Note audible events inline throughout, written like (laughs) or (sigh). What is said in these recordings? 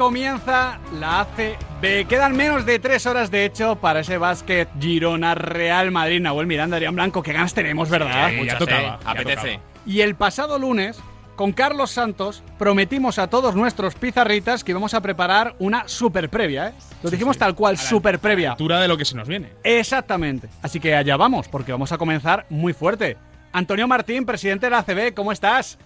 comienza la ACB. Quedan menos de tres horas, de hecho, para ese básquet Girona Real Madrid. Nahuel Miranda, Adrián Blanco, qué ganas tenemos, ¿verdad? ya tocaba. Apetece. Y el pasado lunes, con Carlos Santos, prometimos a todos nuestros pizarritas que íbamos a preparar una super previa, ¿eh? Lo dijimos tal cual, super previa. Altura de lo que se nos viene. Exactamente. Así que allá vamos, porque vamos a comenzar muy fuerte. Antonio Martín, presidente de la ACB, ¿cómo estás?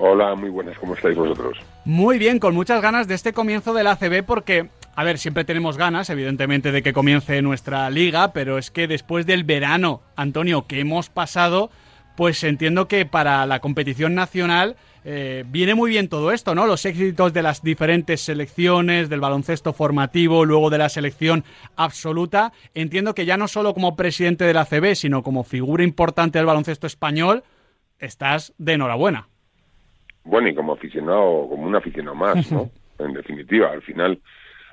Hola, muy buenas, ¿cómo estáis vosotros? Muy bien, con muchas ganas de este comienzo de la ACB porque, a ver, siempre tenemos ganas, evidentemente, de que comience nuestra liga, pero es que después del verano, Antonio, que hemos pasado, pues entiendo que para la competición nacional eh, viene muy bien todo esto, ¿no? Los éxitos de las diferentes selecciones, del baloncesto formativo, luego de la selección absoluta. Entiendo que ya no solo como presidente de la ACB, sino como figura importante del baloncesto español, estás de enhorabuena bueno, y como aficionado, como un aficionado más, ¿no? (laughs) en definitiva, al final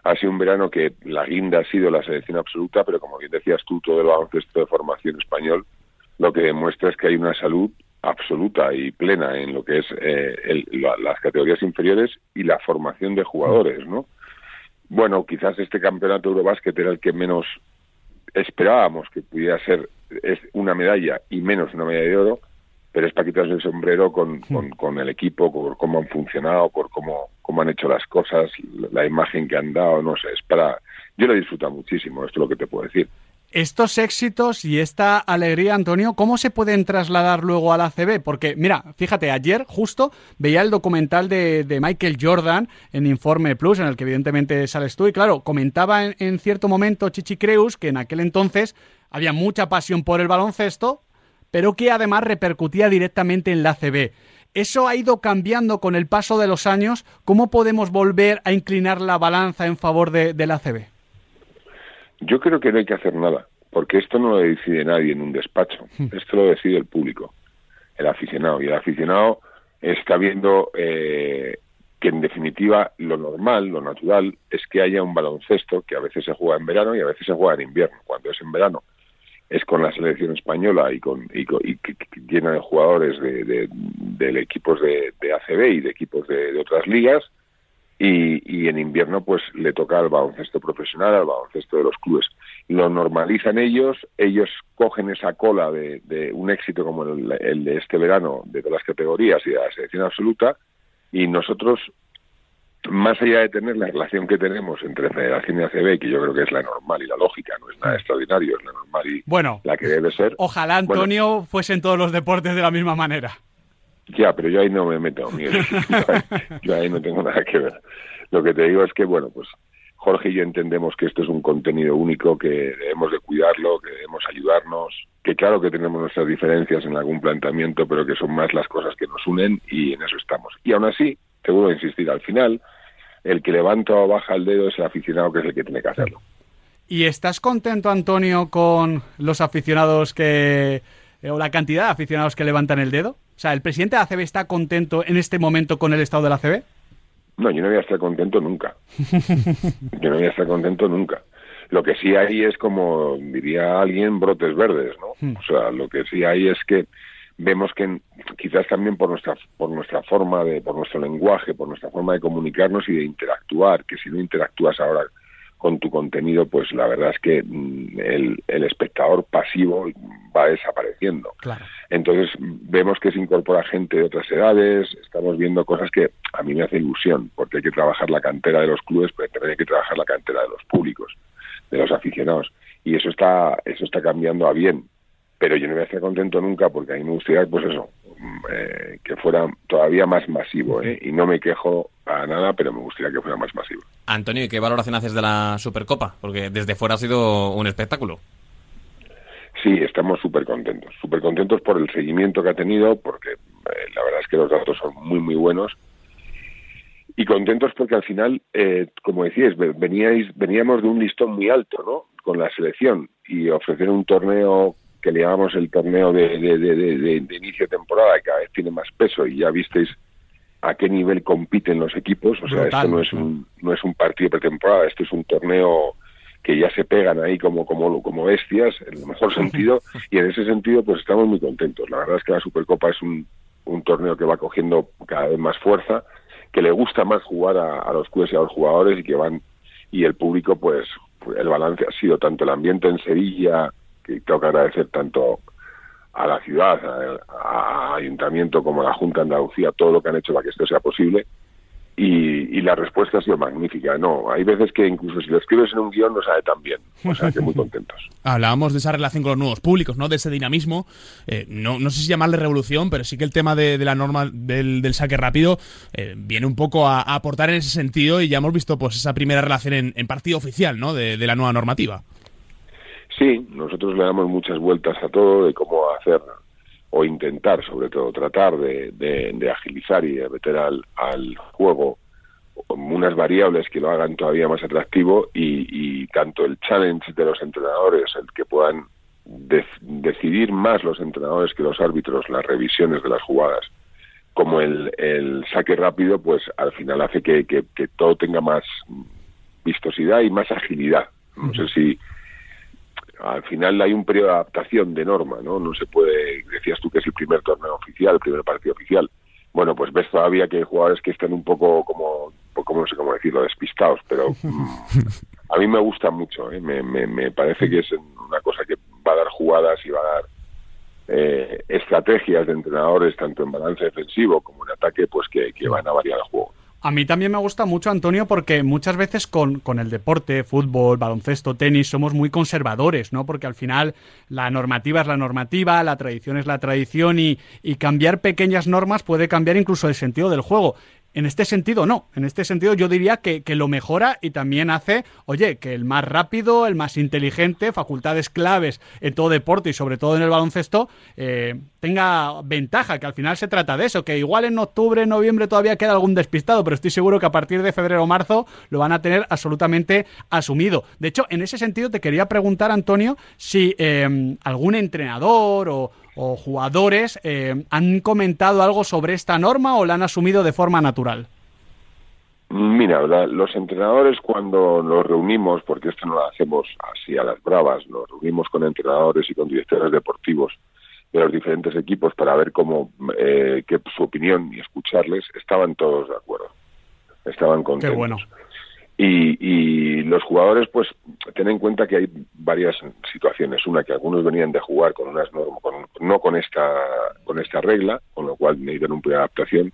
ha sido un verano que la guinda ha sido la selección absoluta, pero como bien decías tú, todo el baloncesto de formación español lo que demuestra es que hay una salud absoluta y plena en lo que es eh, las categorías inferiores y la formación de jugadores, ¿no? Bueno, quizás este campeonato Eurobásquet era el que menos esperábamos que pudiera ser es una medalla y menos una medalla de oro, pero es para quitarse el sombrero con, con, el equipo, por cómo han funcionado, por cómo, cómo han hecho las cosas, la imagen que han dado, no sé, es para... Yo lo he disfrutado muchísimo, esto es lo que te puedo decir. Estos éxitos y esta alegría, Antonio, ¿cómo se pueden trasladar luego a la CB? Porque, mira, fíjate, ayer justo veía el documental de, Michael Jordan en Informe Plus, en el que evidentemente sales tú, y claro, comentaba en, en cierto momento Chichi Creus que en aquel entonces había mucha pasión por el baloncesto, pero que además repercutía directamente en la CB. ¿Eso ha ido cambiando con el paso de los años? ¿Cómo podemos volver a inclinar la balanza en favor de, la CB? Yo creo que no hay que hacer nada, porque esto no lo decide nadie en un despacho, hmm. esto lo decide el público, el aficionado, y el aficionado está viendo eh, que en definitiva lo normal, lo natural, es que haya un baloncesto que a veces se juega en verano y a veces se juega en invierno. Cuando es en verano es con la selección española y con y, llena de jugadores de, de, equipos de, ACB y de equipos de, otras ligas y, y, en invierno pues le toca al baloncesto profesional al baloncesto de los clubes. Lo normalizan ellos ellos cogen esa cola de, un éxito como el, el de este verano de todas las categorías y de la selección absoluta y nosotros más allá de tener la relación que tenemos entre Federación y ACB, que yo creo que es la normal y la lógica, no es nada extraordinario, es la normal y bueno, la que debe ser. Ojalá Antonio fuese en todos los deportes de la misma manera. Ya, pero yo ahí no me meto, (laughs) yo ahí no tengo nada que ver. Lo que te digo es que, bueno, pues Jorge y yo entendemos que esto es un contenido único, que debemos de cuidarlo, que debemos ayudarnos, que claro que tenemos nuestras diferencias en algún planteamiento, pero que son más las cosas que nos unen y en eso estamos. Y aún así, te vuelvo a insistir, al final el que levanta o baja el dedo es el aficionado que es el que tiene que hacerlo. ¿Y estás contento, Antonio, con los aficionados que... Eh, o la cantidad de aficionados que levantan el dedo? O sea, ¿el presidente de la ACB está contento en este momento con el estado de la ACB? No, yo no voy a estar contento nunca. (laughs) yo no voy a estar contento nunca. Lo que sí hay es, como diría alguien, brotes verdes, ¿no? Hmm. O sea, lo que sí hay es que vemos que quizás también por nuestra por nuestra forma de por nuestro lenguaje por nuestra forma de comunicarnos y de interactuar que si no interactúas ahora con tu contenido pues la verdad es que mm, el, el espectador pasivo va desapareciendo. Entonces vemos que se incorpora gente de otras edades estamos viendo cosas que a mí me hace ilusión porque hay que trabajar la cantera de los clubes pero también hay que trabajar la cantera de los públicos de los aficionados. Y eso está eso está cambiando a bien pero yo no voy a estar contento nunca porque a mí me gustaría, pues eso, eh, que fuera todavía más masivo, ¿eh? Y no me quejo a nada, pero me gustaría que fuera más masivo. Antonio, ¿y qué valoración haces de la Supercopa? Porque desde fuera ha sido un espectáculo. Sí, estamos súper contentos, súper contentos por el seguimiento que ha tenido, porque eh, la verdad es que los datos son muy, muy buenos. Y contentos porque al final, eh, como decíais, veníais, veníamos de un listón muy alto, ¿no? Con la selección y ofrecer un torneo que le llamamos el torneo de, de, inicio de temporada, que cada vez tiene más peso y ya visteis a qué nivel compiten los equipos. O sea, esto no es un, no es un partido pretemporada, esto es un torneo que ya se pegan ahí como, como, como bestias, en el mejor (laughs) sentido, y en ese sentido pues estamos muy contentos. La verdad es que la Supercopa es un, un torneo que va cogiendo cada vez más fuerza que le gusta más jugar a, los clubes y a los jugadores y que van y el público pues el balance ha sido tanto el ambiente en Sevilla que tengo que agradecer tanto a la ciudad, a, Ayuntamiento como a la Junta de Andalucía, todo lo que han hecho para que esto sea posible. Y, la respuesta ha sido magnífica. No, hay veces que incluso si lo escribes en un guion no sabe tan bien. O sea, que muy (laughs) contentos. Hablábamos de esa relación con los nuevos públicos, ¿no? De ese dinamismo. Eh, no, no sé si llamarle revolución, pero sí que el tema de, la norma del, saque rápido eh, viene un poco a, aportar en ese sentido y ya hemos visto pues esa primera relación en, partido oficial, ¿no? de la nueva normativa. Sí, nosotros le damos muchas vueltas a todo de cómo hacer o intentar, sobre todo, tratar de, de, agilizar y de meter al, al juego unas variables que lo hagan todavía más atractivo y, tanto el challenge de los entrenadores, el que puedan decidir más los entrenadores que los árbitros las revisiones de las jugadas, como el, el saque rápido, pues al final hace que, que, que todo tenga más vistosidad y más agilidad. No sé si al final hay un periodo de adaptación de norma, ¿no? No se puede, decías tú que es el primer torneo oficial, el primer partido oficial. Bueno, pues ves todavía que hay jugadores que están un poco como, como no sé cómo decirlo, despistados, pero (laughs) mm, a mí me gusta mucho, ¿eh? me, me, parece que es una cosa que va a dar jugadas y va a dar eh, estrategias de entrenadores, tanto en balance defensivo como en ataque, pues que, que van a variar el juego. A mí también me gusta mucho, Antonio, porque muchas veces con, con, el deporte, fútbol, baloncesto, tenis, somos muy conservadores, ¿no? Porque al final la normativa es la normativa, la tradición es la tradición y, y cambiar pequeñas normas puede cambiar incluso el sentido del juego. En este sentido, no. En este sentido, yo diría que, lo mejora y también hace, oye, que el más rápido, el más inteligente, facultades claves en todo deporte y sobre todo en el baloncesto, eh, tenga ventaja, que al final se trata de eso, que igual en octubre, noviembre todavía queda algún despistado, pero estoy seguro que a partir de febrero o marzo lo van a tener absolutamente asumido. De hecho, en ese sentido te quería preguntar, Antonio, si eh, algún entrenador o jugadores eh, han comentado algo sobre esta norma o la han asumido de forma natural? Mira, los entrenadores cuando nos reunimos, porque esto no lo hacemos así a las bravas, nos reunimos con entrenadores y con directores deportivos de los diferentes equipos para ver cómo, eh, qué su opinión y escucharles, estaban todos de acuerdo, estaban contentos. Qué bueno. Y, y, los jugadores, pues, ten en cuenta que hay varias situaciones. Una, que algunos venían de jugar con unas normas, no con esta, con esta regla, con lo cual necesitan un de adaptación.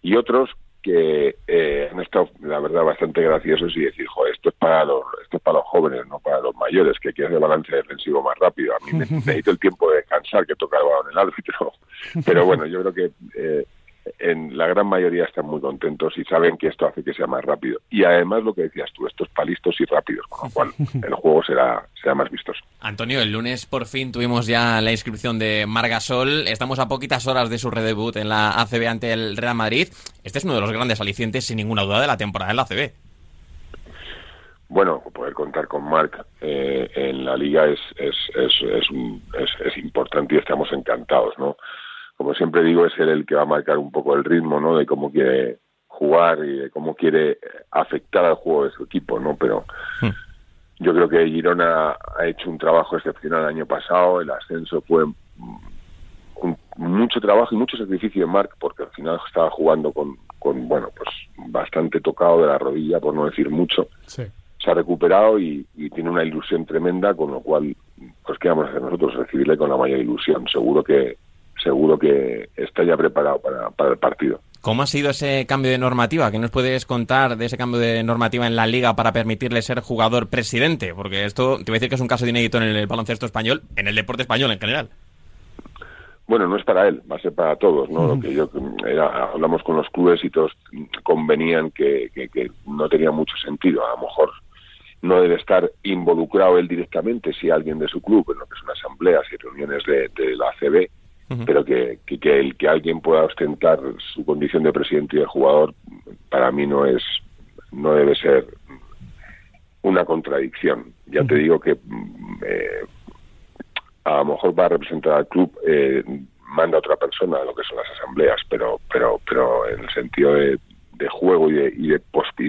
Y otros que eh, han estado, la verdad, bastante graciosos y decir, joder, esto es para los, esto es para los jóvenes, no para los mayores, que quieren el balance defensivo más rápido. A mí necesito (laughs) el tiempo de descansar que toca el balón el árbitro. (laughs) Pero bueno, yo creo que eh, en la gran mayoría están muy contentos y saben que esto hace que sea más rápido. Y además lo que decías tú, esto es para listos y rápidos, con lo cual (laughs) el juego será, será más vistoso. Antonio, el lunes por fin tuvimos ya la inscripción de Margasol. Estamos a poquitas horas de su redebut en la ACB ante el Real Madrid. Este es uno de los grandes alicientes, sin ninguna duda, de la temporada en la ACB. Bueno, poder contar con Marc eh, en la liga es, es, es, es, es importante y estamos encantados, ¿no? Como siempre digo, es él el que va a marcar un poco el ritmo, ¿no? De cómo quiere jugar y de cómo quiere afectar al juego de su equipo, ¿no? Pero hmm. yo creo que Girona ha hecho un trabajo excepcional el año pasado, el ascenso fue mucho trabajo y mucho sacrificio de Marc porque al final estaba jugando con, con, bueno, pues bastante tocado de la rodilla, por no decir mucho. Se ha recuperado y, y, tiene una ilusión tremenda, con lo cual, pues qué vamos a hacer nosotros, recibirle con la mayor ilusión. Seguro que, seguro que está ya preparado para, el partido. ¿Cómo ha sido ese cambio de normativa? ¿Qué nos puedes contar de ese cambio de normativa en la liga para permitirle ser jugador presidente? Porque esto, te voy a decir que es un caso inédito en el baloncesto español, en el deporte español en general. Bueno, no es para él, va a ser para todos, ¿no? Lo que yo hablamos con los clubes y todos convenían que, que, no tenía mucho sentido. A lo mejor no debe estar involucrado él directamente si alguien de su club, en lo que son asambleas y reuniones de, de la ACB, pero que, que, el que alguien pueda ostentar su condición de presidente y de jugador para mí no es no debe ser una contradicción. Ya te digo que mm, eh, a lo mejor va a representar al club eh, manda a otra persona lo que son las asambleas pero pero pero en el sentido de, juego y de, y de,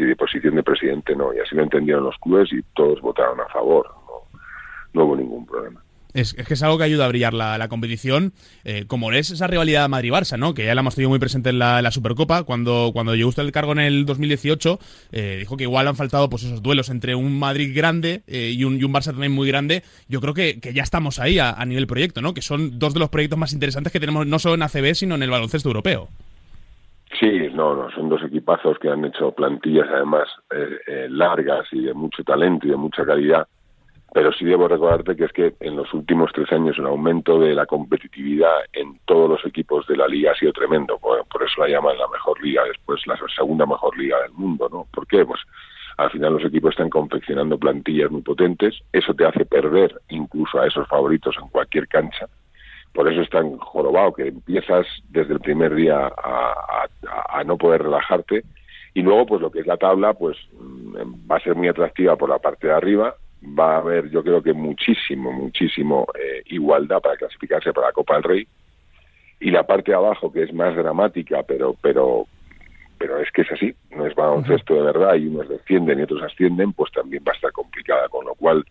de posición de presidente no. Y así lo entendieron los clubes y todos votaron a favor no, no hubo ningún problema es, que es algo que ayuda a brillar la, competición, eh, como es esa rivalidad Madrid-Barça, ¿no? Que ya la hemos tenido muy presente en la, Supercopa. Cuando, cuando llegó usted el cargo en el 2018, eh, dijo que igual han faltado pues esos duelos entre un Madrid grande eh, y, un, Barça también muy grande. Yo creo que, ya estamos ahí a, nivel proyecto, ¿no? Que son dos de los proyectos más interesantes que tenemos no solo en ACB, sino en el baloncesto europeo. Sí, no, no, son dos equipazos que han hecho plantillas además largas y de mucho talento y de mucha calidad pero sí debo recordarte que es que en los últimos tres años el aumento de la competitividad en todos los equipos de la liga ha sido tremendo, por, eso la llaman la mejor liga, después la segunda mejor liga del mundo, ¿no? ¿Por qué? Pues al final los equipos están confeccionando plantillas muy potentes, eso te hace perder incluso a esos favoritos en cualquier cancha, por eso es tan jorobado que empiezas desde el primer día a, a no poder relajarte y luego pues lo que es la tabla pues mm, va a ser muy atractiva por la parte de arriba va a haber, yo creo que muchísimo, muchísimo eh, igualdad para clasificarse para la Copa del Rey. Y la parte de abajo, que es más dramática, pero, pero, pero es que es así, no es baloncesto de verdad y unos descienden y otros ascienden, pues también va a estar complicada. Con lo cual,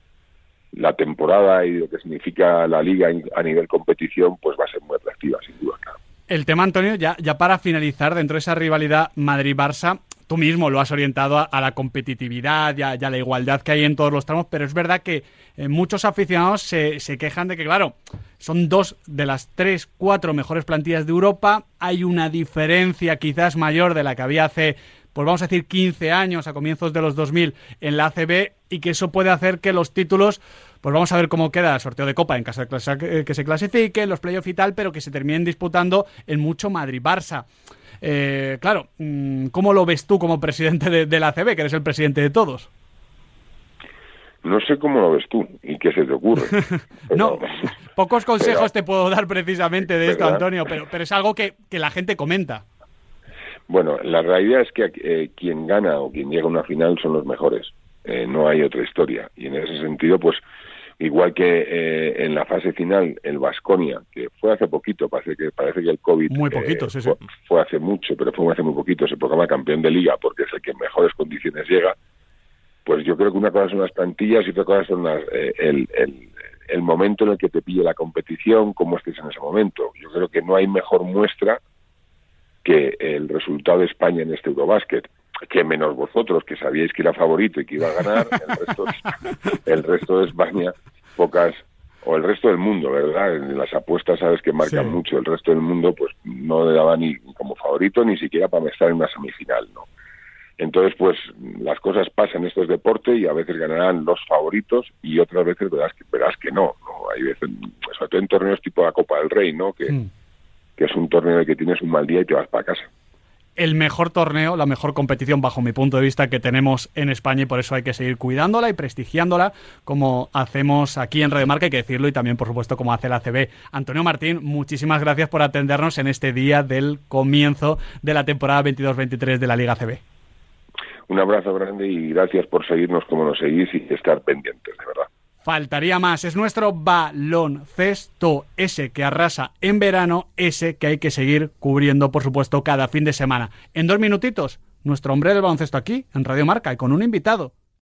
la temporada y lo que significa la liga a nivel competición, pues va a ser muy atractiva, sin duda. El tema, Antonio, ya, ya para finalizar, dentro de esa rivalidad Madrid-Barça, tú mismo lo has orientado a, la competitividad y a, la igualdad que hay en todos los tramos, pero es verdad que eh, muchos aficionados se, se, quejan de que, claro, son dos de las tres, cuatro mejores plantillas de Europa, hay una diferencia quizás mayor de la que había hace, pues vamos a decir, 15 años, a comienzos de los 2000 en la ACB, y que eso puede hacer que los títulos pues vamos a ver cómo queda el sorteo de Copa en caso de que se clasifique, los playoffs y tal, pero que se terminen disputando en mucho Madrid-Barça. Eh, claro, mm, ¿cómo lo ves tú como presidente de, la ACB, que eres el presidente de todos? No sé cómo lo ves tú y qué se te ocurre. (laughs) no, (laughs) pocos consejos te puedo dar precisamente de esto, Antonio, pero, pero es algo que, la gente comenta. Bueno, la realidad es que eh, quien gana o quien llega a una final son los mejores. Eh, no hay otra historia. Y en ese sentido, pues igual que eh, en la fase final el Vasconia, que fue hace poquito, parece que parece que el COVID muy poquito, eh, fue, hace mucho, pero fue hace muy poquito, se proclama campeón de liga porque es el que en mejores condiciones llega. Pues yo creo que una cosa son las plantillas y otra cosa son las, eh, el, el, el momento en el que te pille la competición, cómo estés en ese momento. Yo creo que no hay mejor muestra que el resultado de España en este Eurobásquet que menos vosotros que sabíais que era favorito y que iba a ganar, el resto, (laughs) el resto de España, pocas, o el resto del mundo, ¿verdad? En las apuestas sabes que marcan mucho, el resto del mundo pues no le daba ni como favorito ni siquiera para estar en una semifinal, ¿no? Entonces, pues las cosas pasan, esto es deporte y a veces ganarán los favoritos y otras veces verás que, verás que no, ¿no? Hay veces, sobre todo en torneos tipo la Copa del Rey, ¿no? Que, mm. que es un torneo en el que tienes un mal día y te vas para casa el mejor torneo, la mejor competición bajo mi punto de vista que tenemos en España y por eso hay que seguir cuidándola y prestigiándola como hacemos aquí en Radio Marca, hay que decirlo, y también por supuesto como hace la CB. Antonio Martín, muchísimas gracias por atendernos en este día del comienzo de la temporada 22-23 de la Liga CB. Un abrazo grande y gracias por seguirnos como nos seguís y estar pendientes, de verdad. Faltaría más. Es nuestro baloncesto, ese que arrasa en verano, ese que hay que seguir cubriendo, por supuesto, cada fin de semana. En dos minutitos, nuestro hombre del baloncesto aquí, en Radio Marca, y con un invitado.